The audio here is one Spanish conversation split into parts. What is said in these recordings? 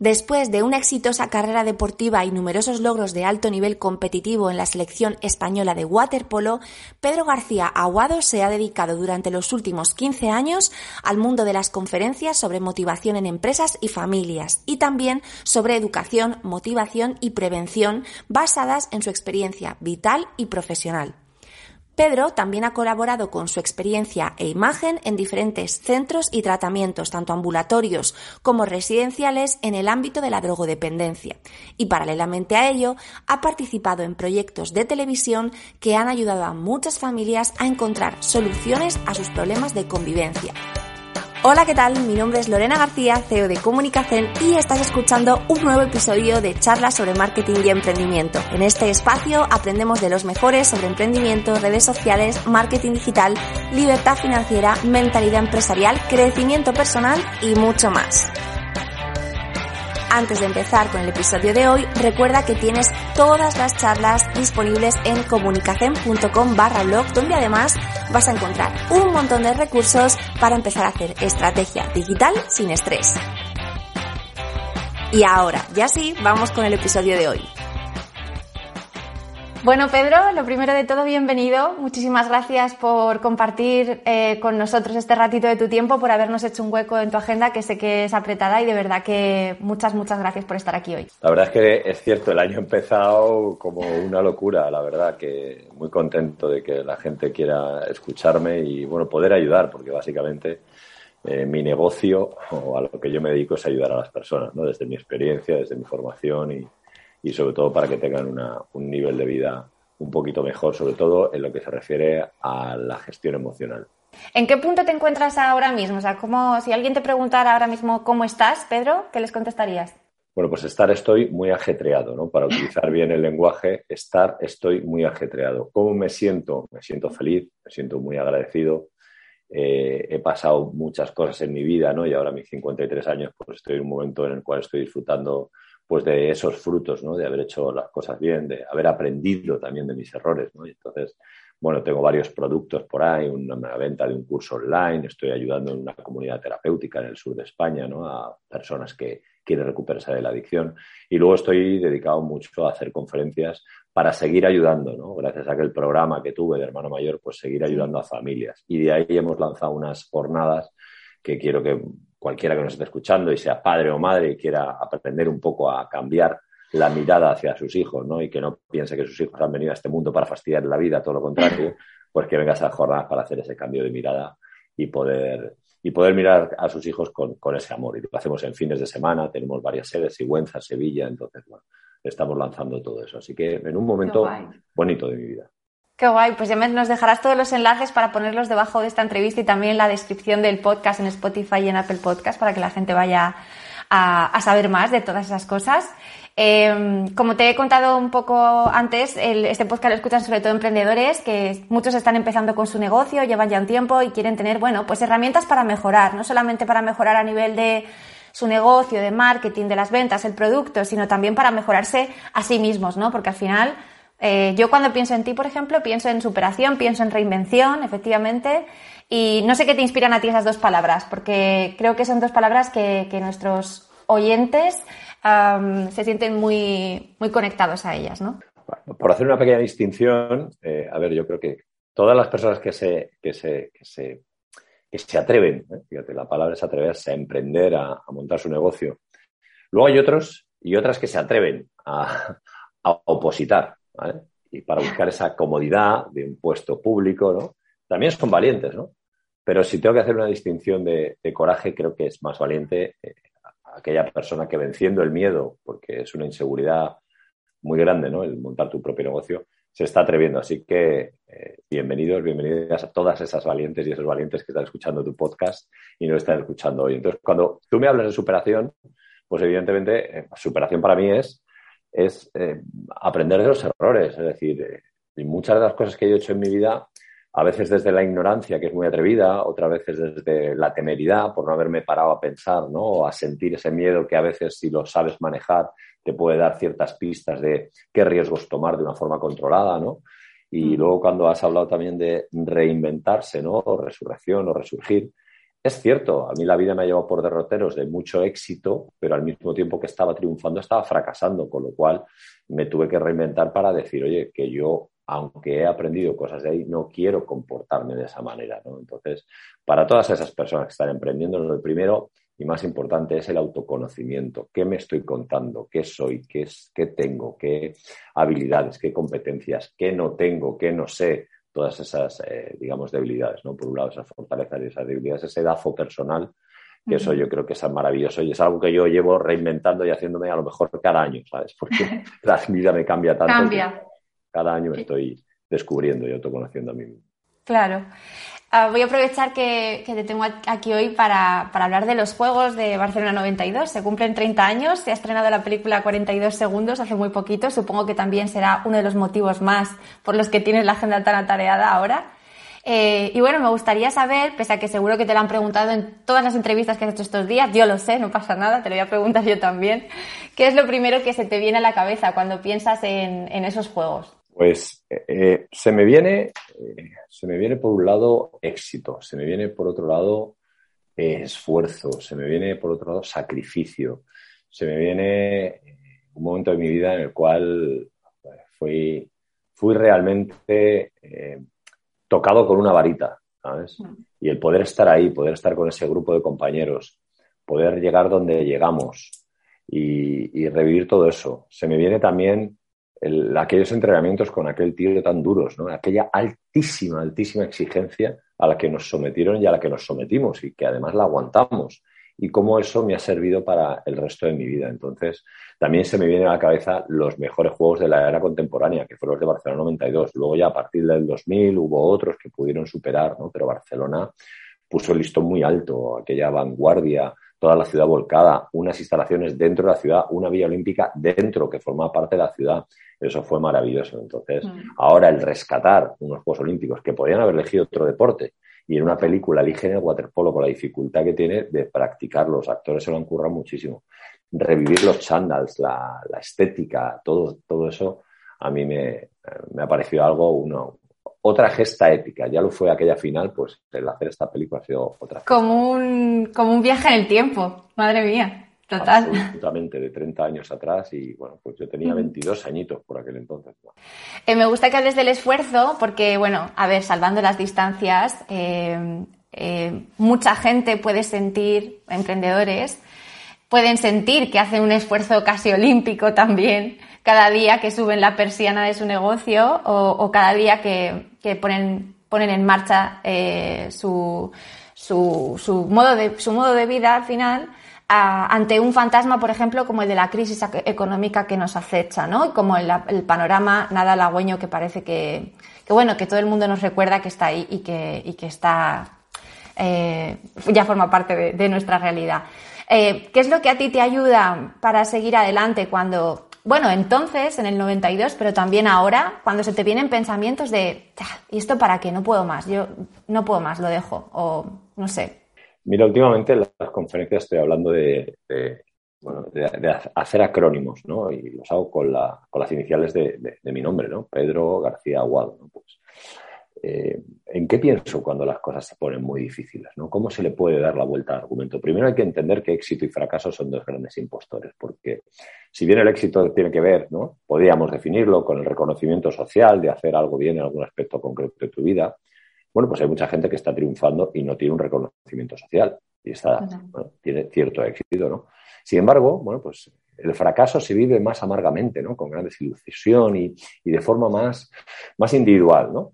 Después de una exitosa carrera deportiva y numerosos logros de alto nivel competitivo en la selección española de waterpolo, Pedro García Aguado se ha dedicado durante los últimos 15 años al mundo de las conferencias sobre motivación en empresas y familias y también sobre educación, motivación y prevención basadas en su experiencia vital y profesional. Pedro también ha colaborado con su experiencia e imagen en diferentes centros y tratamientos, tanto ambulatorios como residenciales, en el ámbito de la drogodependencia. Y paralelamente a ello, ha participado en proyectos de televisión que han ayudado a muchas familias a encontrar soluciones a sus problemas de convivencia. Hola, ¿qué tal? Mi nombre es Lorena García, CEO de Comunicación y estás escuchando un nuevo episodio de charlas sobre marketing y emprendimiento. En este espacio aprendemos de los mejores sobre emprendimiento, redes sociales, marketing digital, libertad financiera, mentalidad empresarial, crecimiento personal y mucho más. Antes de empezar con el episodio de hoy, recuerda que tienes todas las charlas disponibles en comunicacen.com barra blog, donde además vas a encontrar un montón de recursos para empezar a hacer estrategia digital sin estrés. Y ahora, ya sí, vamos con el episodio de hoy. Bueno, Pedro, lo primero de todo, bienvenido. Muchísimas gracias por compartir eh, con nosotros este ratito de tu tiempo, por habernos hecho un hueco en tu agenda, que sé que es apretada y de verdad que muchas, muchas gracias por estar aquí hoy. La verdad es que es cierto, el año ha empezado como una locura, la verdad que muy contento de que la gente quiera escucharme y, bueno, poder ayudar, porque básicamente eh, mi negocio o a lo que yo me dedico es ayudar a las personas, ¿no? Desde mi experiencia, desde mi formación y y sobre todo para que tengan un nivel de vida un poquito mejor, sobre todo en lo que se refiere a la gestión emocional. ¿En qué punto te encuentras ahora mismo? O sea, como si alguien te preguntara ahora mismo cómo estás, Pedro, ¿qué les contestarías? Bueno, pues estar estoy muy ajetreado, ¿no? Para utilizar bien el lenguaje, estar estoy muy ajetreado. ¿Cómo me siento? Me siento feliz, me siento muy agradecido. Eh, he pasado muchas cosas en mi vida, ¿no? Y ahora a mis 53 años, pues estoy en un momento en el cual estoy disfrutando pues de esos frutos, ¿no? De haber hecho las cosas bien, de haber aprendido también de mis errores, ¿no? Y entonces, bueno, tengo varios productos por ahí, una, venta de un curso online, estoy ayudando en una comunidad terapéutica en el sur de España, ¿no? A personas que quieren recuperarse de la adicción. Y luego estoy dedicado mucho a hacer conferencias para seguir ayudando, ¿no? Gracias a aquel programa que tuve de hermano mayor, pues seguir ayudando a familias. Y de ahí hemos lanzado unas jornadas que quiero que cualquiera que nos esté escuchando y sea padre o madre y quiera aprender un poco a cambiar la mirada hacia sus hijos, ¿no? Y que no piense que sus hijos han venido a este mundo para fastidiar la vida, todo lo contrario, pues que venga a esas jornadas para hacer ese cambio de mirada y poder, y poder mirar a sus hijos con, con ese amor. Y lo hacemos en fines de semana, tenemos varias sedes, Sigüenza, Sevilla, entonces, bueno, estamos lanzando todo eso. Así que en un momento bonito de mi vida. Qué guay, pues ya nos dejarás todos los enlaces para ponerlos debajo de esta entrevista y también la descripción del podcast en Spotify y en Apple Podcast para que la gente vaya a, saber más de todas esas cosas. Em, como te he contado un poco antes, este podcast lo escuchan sobre todo emprendedores que muchos están empezando con su negocio, llevan ya un tiempo y quieren tener, bueno, pues herramientas para mejorar, no solamente para mejorar a nivel de su negocio, de marketing, de las ventas, el producto, sino también para mejorarse a sí mismos, ¿no? Porque al final eh, yo cuando pienso en ti, por ejemplo, pienso en superación, pienso en reinvención, efectivamente, y no sé qué te inspiran a ti esas dos palabras, porque creo que son dos palabras que, nuestros oyentes se sienten muy, muy conectados a ellas, ¿no? Por hacer una pequeña distinción, eh, a ver, yo creo que todas las personas que se, que se, que se, que se atreven, ¿eh? fíjate, la palabra es atreverse a emprender, a, a, montar su negocio. Luego hay otros y otras que se atreven a, a opositar, y para buscar esa comodidad de un puesto público, ¿no? También son valientes, ¿no? Pero si tengo que hacer una distinción de, coraje, creo que es más valiente eh, aquella persona que venciendo el miedo, porque es una inseguridad muy grande, ¿no? El montar tu propio negocio, se está atreviendo. Así que eh, bienvenidos, bienvenidas a todas esas valientes y esos valientes que están escuchando tu podcast y no están escuchando hoy. Entonces, cuando tú me hablas de superación, pues evidentemente, eh, superación para mí es es eh, aprender de los errores. Es decir, eh, muchas de las cosas que yo he hecho en mi vida, a veces desde la ignorancia, que es muy atrevida, otras veces desde la temeridad, por no haberme parado a pensar, ¿no? O a sentir ese miedo que a veces, si lo sabes manejar, te puede dar ciertas pistas de qué riesgos tomar de una forma controlada, ¿no? Y mm. luego cuando has hablado también de reinventarse, ¿no? O resurrección o resurgir, es cierto, a mí la vida me ha llevado por derroteros de mucho éxito, pero al mismo tiempo que estaba triunfando estaba fracasando, con lo cual me tuve que reinventar para decir, oye, que yo, aunque he aprendido cosas de ahí, no quiero comportarme de esa manera. Entonces, para todas esas personas que están emprendiendo, lo primero y más importante es el autoconocimiento. ¿Qué me estoy contando? ¿Qué soy? ¿Qué, es, qué tengo? ¿Qué habilidades? ¿Qué competencias? ¿Qué no tengo? ¿Qué no sé? Todas esas, eh, digamos, debilidades, ¿no? Por un lado, esas fortalezas y esas debilidades, ese edafo personal, que eso yo creo que es maravilloso y es algo que yo llevo reinventando y haciéndome a lo mejor cada año, ¿sabes? Porque la vida me cambia tanto. Cambia. cada año me estoy descubriendo y autoconociendo a mí mismo. Claro. Ah, voy a aprovechar que, te tengo aquí hoy para, hablar de los Juegos de Barcelona 92. Se cumplen 30 años, se ha estrenado la película 42 segundos hace muy poquito. Supongo que también será uno de los motivos más por los que tienes la agenda tan atareada ahora. Eh, y bueno, me gustaría saber, pese a que seguro que te lo han preguntado en todas las entrevistas que has hecho estos días, yo lo sé, no pasa nada, te lo voy a preguntar yo también, ¿qué es lo primero que se te viene a la cabeza cuando piensas en, en esos juegos? Pues eh, se me viene, eh, se me viene por un lado éxito, se me viene por otro lado eh, esfuerzo, se me viene por otro lado sacrificio, se me viene un momento de mi vida en el cual fui, fui realmente tocado con una varita, ¿sabes? Mm. Y el poder estar ahí, poder estar con ese grupo de compañeros, poder llegar donde llegamos y, y revivir todo eso. Se me viene también aquellos entrenamientos con aquel tío tan duros, ¿no? aquella altísima, altísima exigencia a la que nos sometieron y a la que nos sometimos y que además la aguantamos y cómo eso me ha servido para el resto de mi vida. Entonces, también se me vienen a la cabeza los mejores juegos de la era contemporánea, que fueron los de Barcelona 92. Luego ya a partir del 2000 hubo otros que pudieron superar, ¿no? Pero Barcelona puso el listón muy alto, aquella vanguardia, toda la ciudad volcada, unas instalaciones dentro de la ciudad, una vía olímpica dentro que formaba parte de la ciudad. Eso fue maravilloso. Entonces, mm. ahora el rescatar unos Juegos Olímpicos que podían haber elegido otro deporte y en una película eligen el waterpolo con la dificultad que tiene de practicar, los actores se lo han currado muchísimo. Revivir los chandals, la, estética, todo, todo eso a mí me, me ha parecido algo, uno, otra gesta épica. Ya lo fue aquella final, pues el hacer esta película ha sido otra. Como un, como un viaje en el tiempo, madre mía. Total. Absolutamente, de 30 años atrás y bueno, pues yo tenía 22 añitos por aquel entonces. Eh, me gusta que hables del esfuerzo porque, bueno, a ver, salvando las distancias, eh, eh, mucha gente puede sentir, emprendedores, pueden sentir que hacen un esfuerzo casi olímpico también cada día que suben la persiana de su negocio o, cada día que, ponen, ponen en marcha su, su, su, modo de, su modo de vida al final ante un fantasma, por ejemplo, como el de la crisis económica que nos acecha, ¿no? Y como el, panorama nada halagüeño que parece que, bueno, que todo el mundo nos recuerda que está ahí y que, que está, eh, ya forma parte de, nuestra realidad. Eh, ¿Qué es lo que a ti te ayuda para seguir adelante cuando, bueno, entonces, en el 92, pero también ahora, cuando se te vienen pensamientos de, ¿y esto para qué? No puedo más, yo no puedo más, lo dejo, o no sé, Mira, últimamente en las conferencias estoy hablando de, hacer acrónimos, ¿no? Y los hago con, las iniciales de, mi nombre, ¿no? Pedro García Aguado, Pues, eh, ¿En qué pienso cuando las cosas se ponen muy difíciles? ¿no? ¿Cómo se le puede dar la vuelta al argumento? Primero hay que entender que éxito y fracaso son dos grandes impostores, porque si bien el éxito tiene que ver, ¿no? podríamos definirlo con el reconocimiento social de hacer algo bien en algún aspecto concreto de tu vida, bueno, pues hay mucha gente que está triunfando y no tiene un reconocimiento social y está, tiene cierto éxito, ¿no? Sin embargo, bueno, pues el fracaso se vive más amargamente, ¿no? Con gran desilusión y, y de forma más, más individual, ¿no?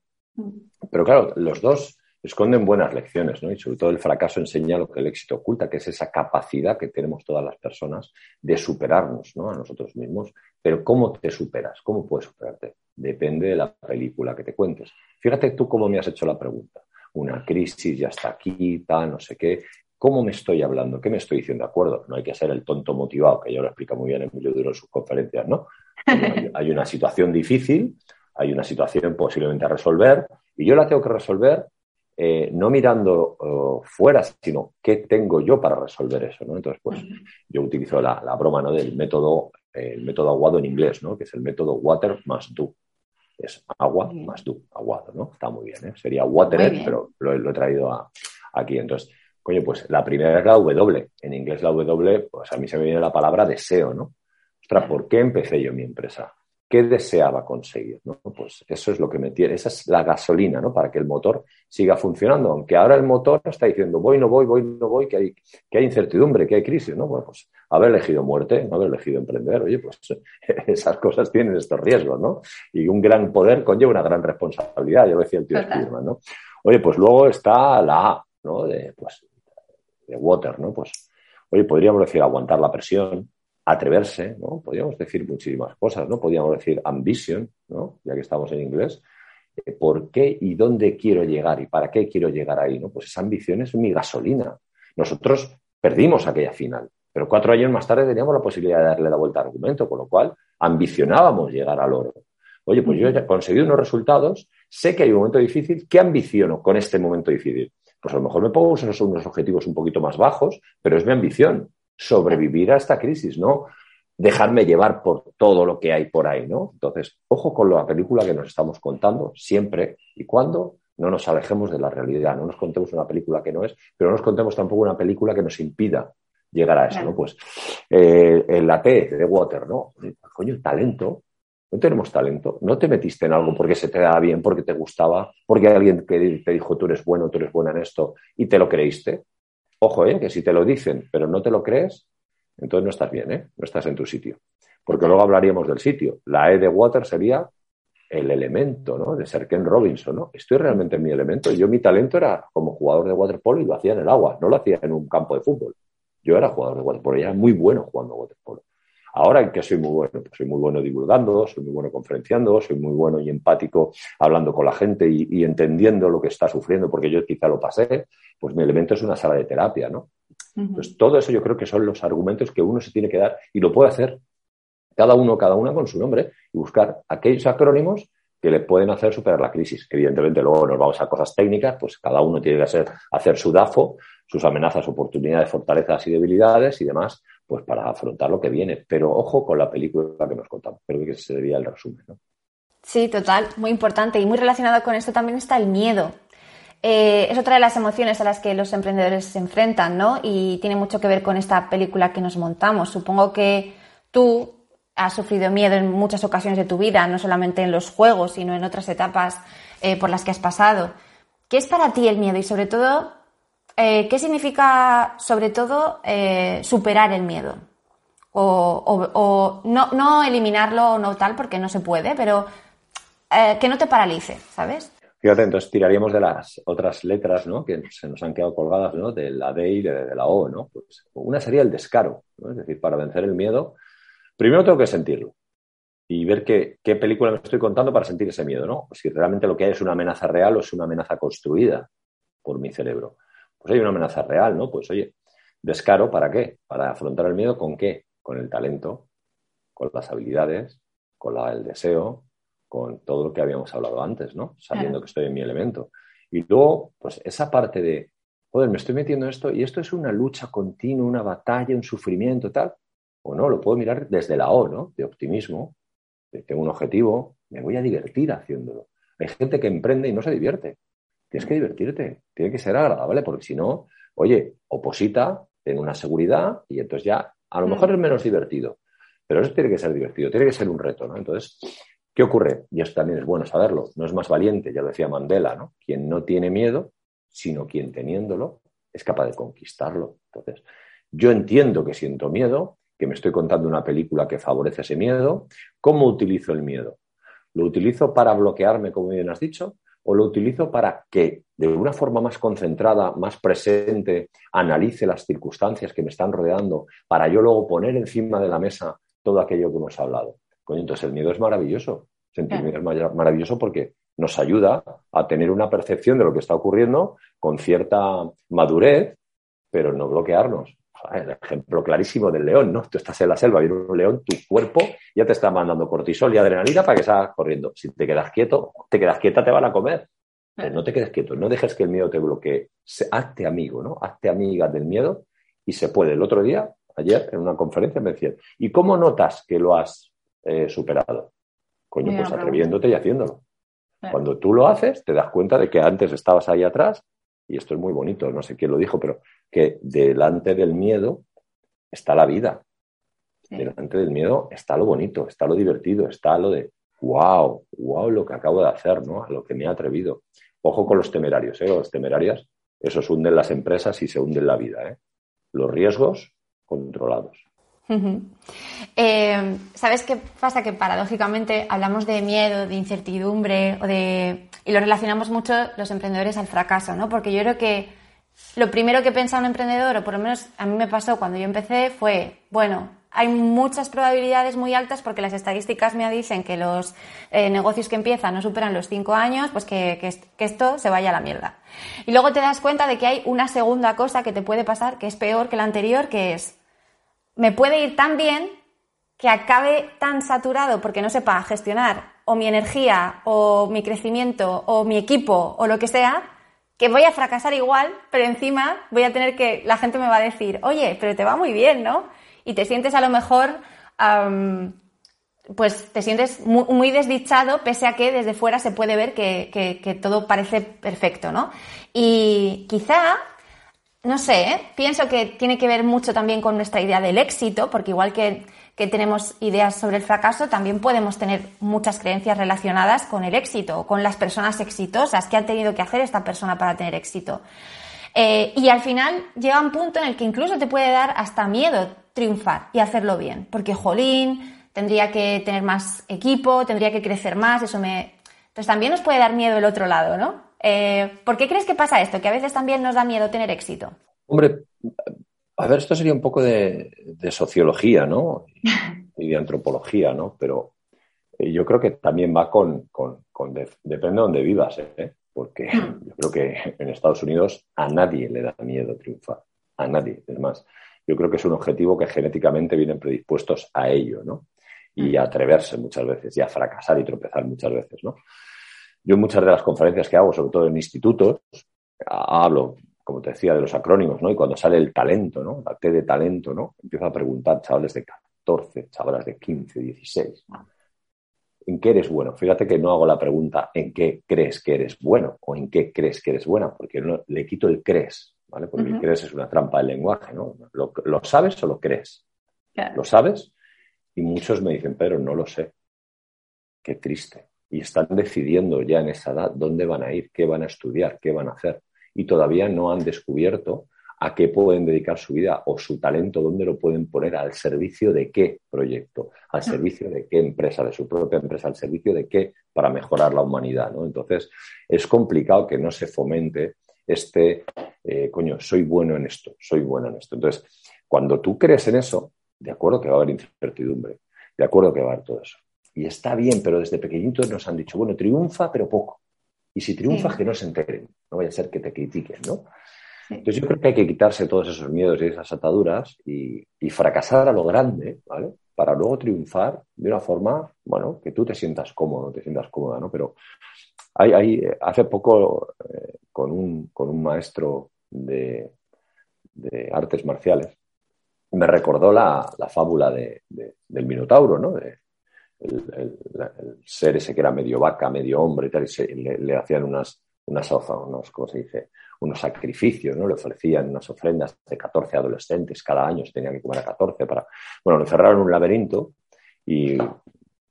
Pero claro, los dos esconden buenas lecciones, ¿no? Y sobre todo el fracaso enseña lo que el éxito oculta, que es esa capacidad que tenemos todas las personas de superarnos, ¿no? A nosotros mismos. Pero ¿cómo te superas? ¿Cómo puedes superarte? Depende de la película que te cuentes. Fíjate tú cómo me has hecho la pregunta. Una crisis ya está aquí, tal, no sé qué. ¿Cómo me estoy hablando? ¿Qué me estoy diciendo? De acuerdo, no hay que ser el tonto motivado, que ya lo explica muy bien Emilio Duro en sus conferencias, ¿no? Hay una situación difícil, hay una situación posiblemente a resolver, y yo la tengo que resolver eh, no mirando oh, fuera, sino qué tengo yo para resolver eso, ¿no? Entonces, pues yo utilizo la, broma, ¿no? Del método, el método aguado en inglés, ¿no? Que es el método water must do es agua más du, aguado, ¿no? Está muy bien, ¿eh? Sería water, pero lo, he traído aquí. Entonces, Coño, pues la primera es la W. En inglés la W, pues a mí se me viene la palabra deseo, ¿no? Ostras, ¿por qué empecé yo mi empresa? ¿Qué deseaba conseguir? ¿no? Pues eso es lo que me tiene, esa es la gasolina, ¿no? Para que el motor siga funcionando. Aunque ahora el motor está diciendo voy, no voy, voy, no voy, que hay, que hay incertidumbre, que hay crisis, ¿no? Bueno, pues haber elegido muerte, no haber elegido emprender, oye, pues esas cosas tienen estos riesgos, ¿no? Y un gran poder conlleva una gran responsabilidad, ya lo decía el tío Spiderman, ¿no? Oye, pues luego está la A, ¿no? De, pues, de water, ¿no? Pues, oye, podríamos decir aguantar la presión, atreverse, ¿no? Podríamos decir muchísimas cosas, ¿no? Podríamos decir ambition, ¿no? Ya que estamos en inglés. Eh, ¿Por qué y dónde quiero llegar y para qué quiero llegar ahí, ¿no? Pues esa ambición es mi gasolina. Nosotros perdimos aquella final, pero cuatro años más tarde teníamos la posibilidad de darle la vuelta al argumento, con lo cual ambicionábamos llegar al oro. Oye, pues yo he conseguido unos resultados, sé que hay un momento difícil, ¿qué ambiciono con este momento difícil? Pues a lo mejor me pongo unos objetivos un poquito más bajos, pero es mi ambición sobrevivir a esta crisis, no dejarme llevar por todo lo que hay por ahí, ¿no? Entonces, ojo con la película que nos estamos contando siempre y cuando no nos alejemos de la realidad, no nos contemos una película que no es, pero no nos contemos tampoco una película que nos impida llegar a eso, ¿no? Pues eh, en la T de Water, ¿no? Coño, el talento, no tenemos talento, no te metiste en algo porque se te daba bien, porque te gustaba, porque alguien que te dijo tú eres bueno, tú eres buena en esto y te lo creíste. Ojo, ¿eh? que si te lo dicen, pero no te lo crees, entonces no estás bien, ¿eh? no estás en tu sitio. Porque luego hablaríamos del sitio. La E de Water sería el elemento, ¿no? De ser Ken Robinson, ¿no? Estoy realmente en mi elemento. Yo mi talento era como jugador de waterpolo y lo hacía en el agua, no lo hacía en un campo de fútbol. Yo era jugador de waterpolo y era muy bueno jugando waterpolo. Ahora en qué soy muy bueno, pues soy muy bueno divulgando, soy muy bueno conferenciando, soy muy bueno y empático hablando con la gente y, entendiendo lo que está sufriendo, porque yo quizá lo pasé, pues mi elemento es una sala de terapia, ¿no? Pues todo eso yo creo que son los argumentos que uno se tiene que dar y lo puede hacer cada uno, cada una con su nombre y buscar aquellos acrónimos que le pueden hacer superar la crisis. Que evidentemente luego nos vamos a cosas técnicas, pues cada uno tiene que hacer, hacer su DAFO, sus amenazas, oportunidades, fortalezas y debilidades y demás, pues para afrontar lo que viene. Pero ojo con la película que nos contamos. Creo que ese sería el resumen. ¿no? Sí, total, muy importante. Y muy relacionado con esto también está el miedo. Eh, es otra de las emociones a las que los emprendedores se enfrentan, ¿no? Y tiene mucho que ver con esta película que nos montamos. Supongo que tú has sufrido miedo en muchas ocasiones de tu vida, no solamente en los juegos, sino en otras etapas eh, por las que has pasado. ¿Qué es para ti el miedo? Y sobre todo, eh, ¿qué significa, sobre todo, eh, superar el miedo? O, no, no, eliminarlo o no tal, porque no se puede, pero que no te paralice, ¿sabes? Fíjate, entonces tiraríamos de las otras letras ¿no? que se nos han quedado colgadas ¿no? de la D y de, la O. ¿no? Pues una sería el descaro, es decir, para vencer el miedo Primero tengo que sentirlo y ver qué, película me estoy contando para sentir ese miedo, ¿no? Si realmente lo que hay es una amenaza real o es una amenaza construida por mi cerebro. Pues hay una amenaza real, ¿no? Pues oye, descaro, ¿para qué? Para afrontar el miedo con qué? Con el talento, con las habilidades, con el deseo, con todo lo que habíamos hablado antes, ¿no? Sabiendo que estoy en mi elemento. Y luego, pues esa parte de, joder, me estoy metiendo en esto y esto es una lucha continua, una batalla, un sufrimiento, tal o no, lo puedo mirar desde la O, ¿no? De optimismo, tengo un objetivo, me voy a divertir haciéndolo. Hay gente que emprende y no se divierte. Tienes que divertirte, tiene que ser agradable, porque si no, oye, oposita, ten una seguridad y entonces ya, a lo mejor es menos divertido, pero eso tiene que ser divertido, tiene que ser un reto, ¿no? Entonces, ¿qué ocurre? Y esto también es bueno saberlo, no es más valiente, ya lo decía Mandela, ¿no? Quien no tiene miedo, sino quien teniéndolo es capaz de conquistarlo. Entonces, yo entiendo que siento miedo, que me estoy contando una película que favorece ese miedo. ¿Cómo utilizo el miedo? ¿Lo utilizo para bloquearme, como bien has dicho? ¿O lo utilizo para que de una forma más concentrada, más presente, analice las circunstancias que me están rodeando para yo luego poner encima de la mesa todo aquello que hemos hablado? entonces el miedo es maravilloso. Sentir miedo es maravilloso porque nos ayuda a tener una percepción de lo que está ocurriendo con cierta madurez, pero no bloquearnos el ejemplo clarísimo del león, ¿no? Tú estás en la selva, viene un león, tu cuerpo ya te está mandando cortisol y adrenalina para que salgas corriendo. Si te quedas quieto, te quedas quieta, te van a comer. no te quedes quieto, no dejes que el miedo te bloquee. Hazte amigo, ¿no? Hazte amiga del miedo y se puede. El otro día, ayer, en una conferencia me decían, ¿y cómo notas que lo has eh, superado? Coño, pues atreviéndote y haciéndolo. Cuando tú lo haces, te das cuenta de que antes estabas ahí atrás y esto es muy bonito, no sé quién lo dijo, pero que delante del miedo está la vida. Delante del miedo está lo bonito, está lo divertido, está lo de wow, wow lo que acabo de hacer, ¿no? A lo que me he atrevido. Ojo con los temerarios, ¿eh? Los temerarias, esos hunden las empresas y se hunden la vida, ¿eh? Los riesgos controlados. Eh, ¿Sabes qué pasa? Que paradójicamente hablamos de miedo, de incertidumbre o de... y lo relacionamos mucho los emprendedores al fracaso, ¿no? Porque yo creo que lo primero que piensa un emprendedor, o por lo menos a mí me pasó cuando yo empecé, fue, bueno, hay muchas probabilidades muy altas porque las estadísticas me dicen que los eh, negocios que empiezan no superan los cinco años, pues que, que, esto se vaya a la mierda. Y luego te das cuenta de que hay una segunda cosa que te puede pasar que es peor que la anterior, que es, me puede ir tan bien que acabe tan saturado porque no sepa gestionar o mi energía o mi crecimiento o mi equipo o lo que sea, que voy a fracasar igual, pero encima voy a tener que, la gente me va a decir, oye, pero te va muy bien, ¿no? y te sientes a lo mejor, pues te sientes muy, desdichado, pese a que desde fuera se puede ver que, todo parece perfecto, ¿no? Y quizá, no sé, ¿eh? pienso que tiene que ver mucho también con nuestra idea del éxito, porque igual que, que tenemos ideas sobre el fracaso, también podemos tener muchas creencias relacionadas con el éxito, con las personas exitosas, qué ha tenido que hacer esta persona para tener éxito. Eh, y al final llega un punto en el que incluso te puede dar hasta miedo triunfar y hacerlo bien, porque jolín, tendría que tener más equipo, tendría que crecer más, eso me... Entonces también nos puede dar miedo el otro lado, ¿no? Eh, ¿Por qué crees que pasa esto? Que a veces también nos da miedo tener éxito. Hombre, a ver, esto sería un poco de, sociología, ¿no? Y de antropología, ¿no? Pero eh, yo creo que también va con, depende de dónde vivas, ¿eh? porque yo creo que en Estados Unidos a nadie le da miedo triunfar, a nadie. Es más, yo creo que es un objetivo que genéticamente vienen predispuestos a ello, ¿no? Y a atreverse muchas veces, y a fracasar y tropezar muchas veces, ¿no? Yo en muchas de las conferencias que hago, sobre todo en institutos, hablo, como te decía, de los acrónimos, ¿no? Y cuando sale el talento, ¿no? La T de talento, ¿no? Empiezo a preguntar chavales de 14, chavales de 15, 16. ¿En qué eres bueno? Fíjate que no hago la pregunta ¿en qué crees que eres bueno? o ¿en qué crees que eres buena? Porque le quito el crees, ¿vale? Porque el crees es una trampa del lenguaje, ¿no? ¿Lo, sabes o lo crees? ¿Lo sabes? Y muchos me dicen, pero no lo sé. Qué triste. Y están decidiendo ya en esa edad dónde van a ir, qué van a estudiar, qué van a hacer. Y todavía no han descubierto a qué pueden dedicar su vida o su talento, dónde lo pueden poner, al servicio de qué proyecto, al servicio de qué empresa, de su propia empresa, al servicio de qué para mejorar la humanidad. ¿no? Entonces, es complicado que no se fomente este, eh, coño, soy bueno en esto, soy bueno en esto. Entonces, cuando tú crees en eso, de acuerdo que va a haber incertidumbre, de acuerdo que va a haber todo eso. Y está bien, pero desde pequeñitos nos han dicho, bueno, triunfa, pero poco. Y si triunfas, que no se enteren, no vaya a ser que te critiquen, ¿no? Entonces yo creo que hay que quitarse todos esos miedos y esas ataduras y, fracasar a lo grande, ¿vale? Para luego triunfar de una forma, bueno, que tú te sientas cómodo, te sientas cómoda, ¿no? Pero hay, hay hace poco eh, con, un, con un maestro de, artes marciales me recordó la, fábula de, del Minotauro, ¿no? El, ser ese que era medio vaca, medio hombre y tal, y le, hacían unas, unas, unos, ¿cómo se dice? unos sacrificios, ¿no? Le ofrecían unas ofrendas de 14 adolescentes cada año, se tenía que comer a 14 para... Bueno, lo encerraron en un laberinto y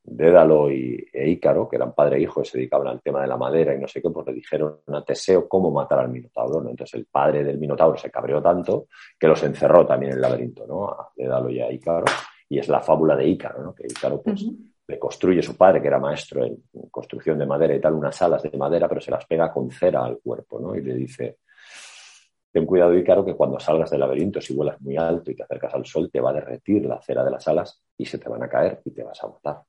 Dédalo y, e Ícaro, que eran padre e hijo y se dedicaban al tema de la madera y no sé qué, pues le dijeron a Teseo cómo matar al Minotauro, ¿no? Entonces el padre del Minotauro se cabreó tanto que los encerró también en el laberinto, ¿no? A Dédalo y a Ícaro, y es la fábula de Ícaro, ¿no? Que Ícaro, pues le construye su padre, que era maestro en construcción de madera y tal, unas alas de madera, pero se las pega con cera al cuerpo, ¿no? Y le dice, ten cuidado, Ícaro, que cuando salgas del laberinto, si vuelas muy alto y te acercas al sol, te va a derretir la cera de las alas y se te van a caer y te vas a matar.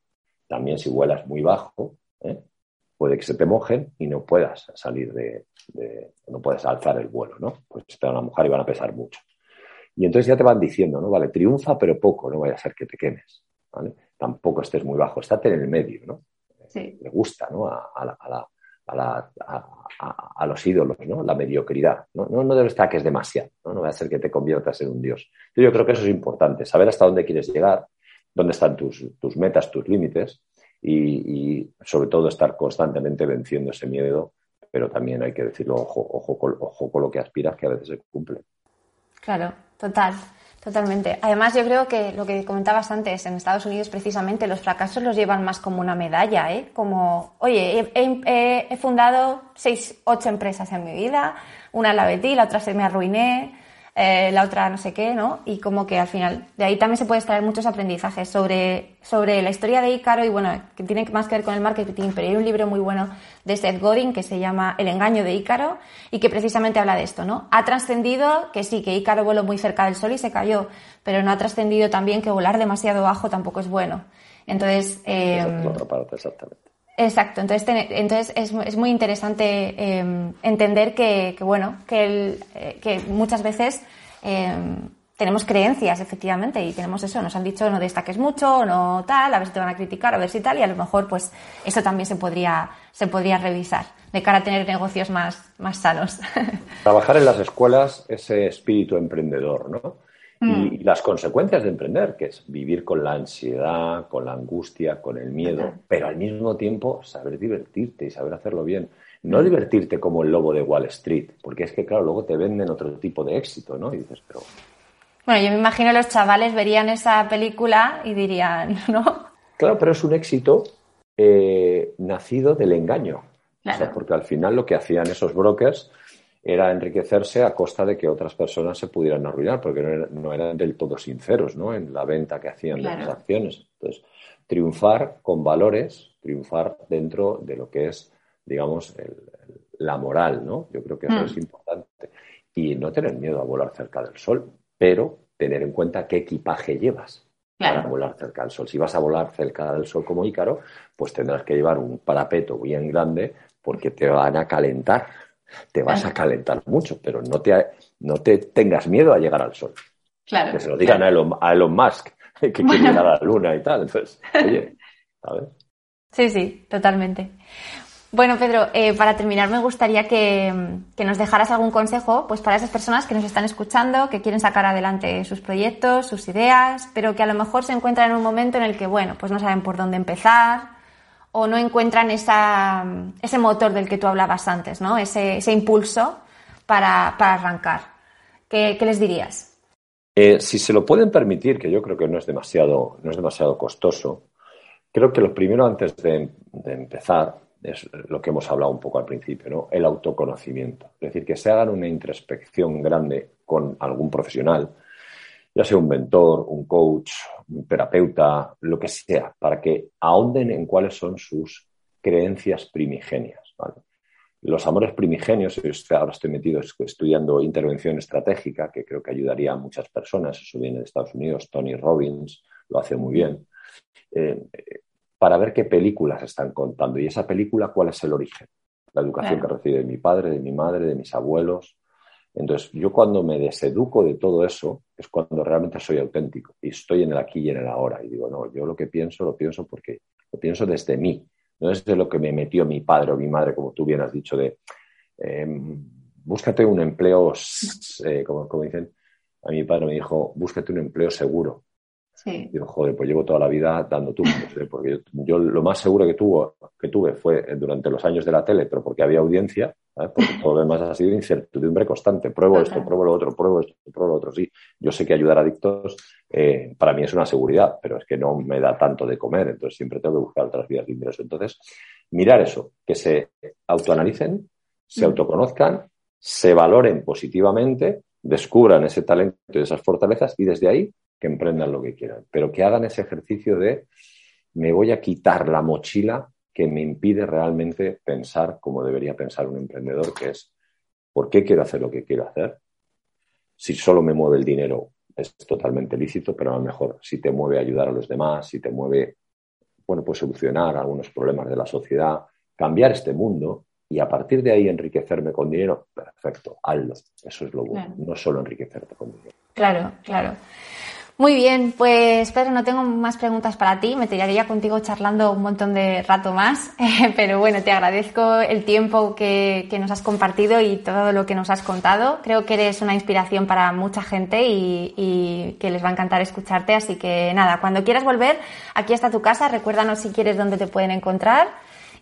También si vuelas muy bajo, ¿eh? puede que se te mojen y no puedas salir de, no puedes alzar el vuelo, ¿no? Pues te van a mojar y van a pesar mucho. Y entonces ya te van diciendo, ¿no? Vale, triunfa, pero poco, no vaya a ser que te quemes, ¿vale? Tampoco estés muy bajo, estate en el medio, ¿no? Le gusta, ¿no? A, los ídolos, ¿no? La mediocridad. No, no, no debe estar que es demasiado, ¿no? No va a ser que te conviertas en un dios. Yo creo que eso es importante, saber hasta dónde quieres llegar, dónde están tus, metas, tus límites y, sobre todo estar constantemente venciendo ese miedo, pero también hay que decirlo, ojo, ojo, ojo con lo que aspiras, que a veces se cumple. Claro, total. Totalmente. Además, yo creo que lo que comentabas antes, en Estados Unidos precisamente los fracasos los llevan más como una medalla, ¿eh? Como, oye, he, fundado seis, ocho empresas en mi vida, una la vendí, la otra se me arruiné, eh, la otra no sé qué, ¿no? Y como que al final, de ahí también se puede extraer muchos aprendizajes sobre, sobre la historia de Ícaro y bueno, que tiene más que ver con el marketing, pero hay un libro muy bueno de Seth Godin que se llama El engaño de Ícaro y que precisamente habla de esto, ¿no? Ha trascendido que sí, que Ícaro voló muy cerca del sol y se cayó, pero no ha trascendido también que volar demasiado bajo tampoco es bueno. Entonces, eh, exactamente. Exacto, entonces, entonces es, es, muy interesante em, entender que, bueno, que, eh, que muchas veces em, tenemos creencias, efectivamente, y tenemos eso, nos han dicho no destaques mucho, no tal, a ver si te van a criticar, a ver si tal, y a lo mejor pues eso también se podría, se podría revisar de cara a tener negocios más, más sanos. Trabajar en las escuelas ese espíritu emprendedor, ¿no? Mm. Y las consecuencias de emprender, que es vivir con la ansiedad, con la angustia, con el miedo, pero al mismo tiempo saber divertirte y saber hacerlo bien. No mm. divertirte como el lobo de Wall Street, porque es que, claro, luego te venden otro tipo de éxito, ¿no? Y dices, pero. Bueno, yo me imagino los chavales verían esa película y dirían, ¿no? Claro, pero es un éxito eh, nacido del engaño. porque al final lo que hacían esos brokers era enriquecerse a costa de que otras personas se pudieran arruinar, porque no, eran del todo sinceros ¿no? en la venta que hacían de las acciones. Entonces, triunfar con valores, triunfar dentro de lo que es, digamos, la moral, ¿no? Yo creo que eso mm. es importante. Y no tener miedo a volar cerca del sol, pero tener en cuenta qué equipaje llevas para volar cerca del sol. Si vas a volar cerca del sol como Ícaro, pues tendrás que llevar un parapeto bien grande porque te van a calentar te vas a calentar mucho, pero no te, no te tengas miedo a llegar al sol. Claro. Que se lo digan a, Elon, Musk, que quiere llegar a la luna y tal. Entonces, oye, ¿sabes? Sí, sí, totalmente. Bueno, Pedro, eh, para terminar me gustaría que, que, nos dejaras algún consejo pues para esas personas que nos están escuchando, que quieren sacar adelante sus proyectos, sus ideas, pero que a lo mejor se encuentran en un momento en el que, bueno, pues no saben por dónde empezar, o no encuentran ese motor del que tú hablabas antes, ¿no? Ese, impulso para, arrancar. ¿Qué, les dirías? Eh, si se lo pueden permitir, que yo creo que no es demasiado, no es demasiado costoso, creo que lo primero antes de, empezar es lo que hemos hablado un poco al principio, ¿no? El autoconocimiento. Es decir, que se hagan una introspección grande con algún profesional, ya sea un mentor, un coach, un terapeuta, lo que sea, para que ahonden en cuáles son sus creencias primigenias. Los amores primigenios, ahora estoy metido estudiando intervención estratégica, que creo que ayudaría a muchas personas, eso viene de Estados Unidos, Tony Robbins lo hace muy bien, eh, para ver qué películas están contando y esa película cuál es el origen. La educación que recibe de mi padre, de mi madre, de mis abuelos, entonces, yo cuando me deseduco de todo eso es cuando realmente soy auténtico y estoy en el aquí y en el ahora. Y digo, no, yo lo que pienso, lo pienso porque lo pienso desde mí, no desde lo que me metió mi padre o mi madre, como tú bien has dicho, de em, búscate un empleo, eh, como, como dicen, a mi padre me dijo, búscate un empleo seguro. Sí. Digo, joder, pues llevo toda la vida dando tumbos, ¿eh? porque yo, lo más seguro que, tuvo, que tuve fue durante los años de la tele, pero porque había audiencia, porque todo lo demás ha sido incertidumbre constante. Pruebo esto, pruebo lo otro, pruebo esto, pruebo lo otro. Sí, yo sé que ayudar a adictos eh, para mí es una seguridad, pero es que no me da tanto de comer, entonces siempre tengo que buscar otras vías de ingreso. Entonces, mirar eso, que se autoanalicen, se mm. autoconozcan, se valoren positivamente, descubran ese talento y esas fortalezas y desde ahí que emprendan lo que quieran, pero que hagan ese ejercicio de me voy a quitar la mochila que me impide realmente pensar como debería pensar un emprendedor, que es ¿por qué quiero hacer lo que quiero hacer? Si solo me mueve el dinero es totalmente lícito, pero a lo mejor si te mueve ayudar a los demás, si te mueve, bueno, pues solucionar algunos problemas de la sociedad, cambiar este mundo y a partir de ahí enriquecerme con dinero, perfecto, hazlo. Eso es lo bueno, no solo enriquecerte con dinero. Claro, claro. Muy bien, pues Pedro, no tengo más preguntas para ti. Me tiraría contigo charlando un montón de rato más, pero bueno, te agradezco el tiempo que, nos has compartido y todo lo que nos has contado. Creo que eres una inspiración para mucha gente y, que les va a encantar escucharte. Así que nada, cuando quieras volver, aquí está tu casa. Recuérdanos si quieres dónde te pueden encontrar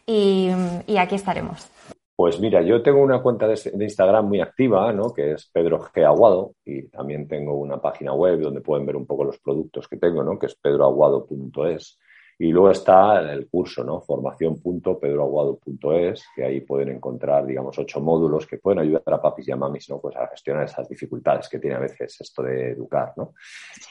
y aquí estaremos. Pues mira, yo tengo una cuenta de, Instagram muy activa, ¿no? Que es Pedro G. Aguado y también tengo una página web donde pueden ver un poco los productos que tengo, ¿no? Que es pedroaguado.es. Y luego está el curso, ¿no? Formación.pedroaguado.es, que ahí pueden encontrar, digamos, ocho módulos que pueden ayudar a papis y a mamis, ¿no? Pues a gestionar esas dificultades que tiene a veces esto de educar, ¿no?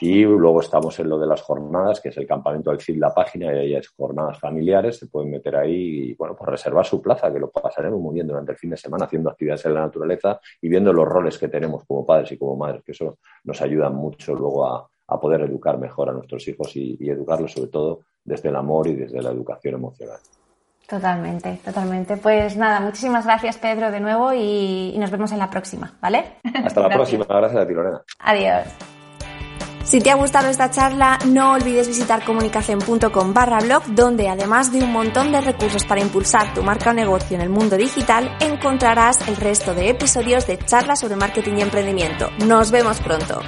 Y luego estamos en lo de las jornadas, que es el campamento del CID, la página, y ahí hay jornadas familiares, se pueden meter ahí y, bueno, pues reservar su plaza, que lo pasaremos muy bien durante el fin de semana haciendo actividades en la naturaleza y viendo los roles que tenemos como padres y como madres, que eso nos ayuda mucho luego a, poder educar mejor a nuestros hijos y, y educarlos sobre todo desde el amor y desde la educación emocional. Totalmente, totalmente. Pues nada, muchísimas gracias Pedro de nuevo y, nos vemos en la próxima, ¿vale? Hasta la próxima, gracias a ti Lorena. Adiós. Si te ha gustado esta charla, no olvides visitar comunicación.com barra blog, donde además de un montón de recursos para impulsar tu marca o negocio en el mundo digital, encontrarás el resto de episodios de charlas sobre marketing y emprendimiento. Nos vemos pronto.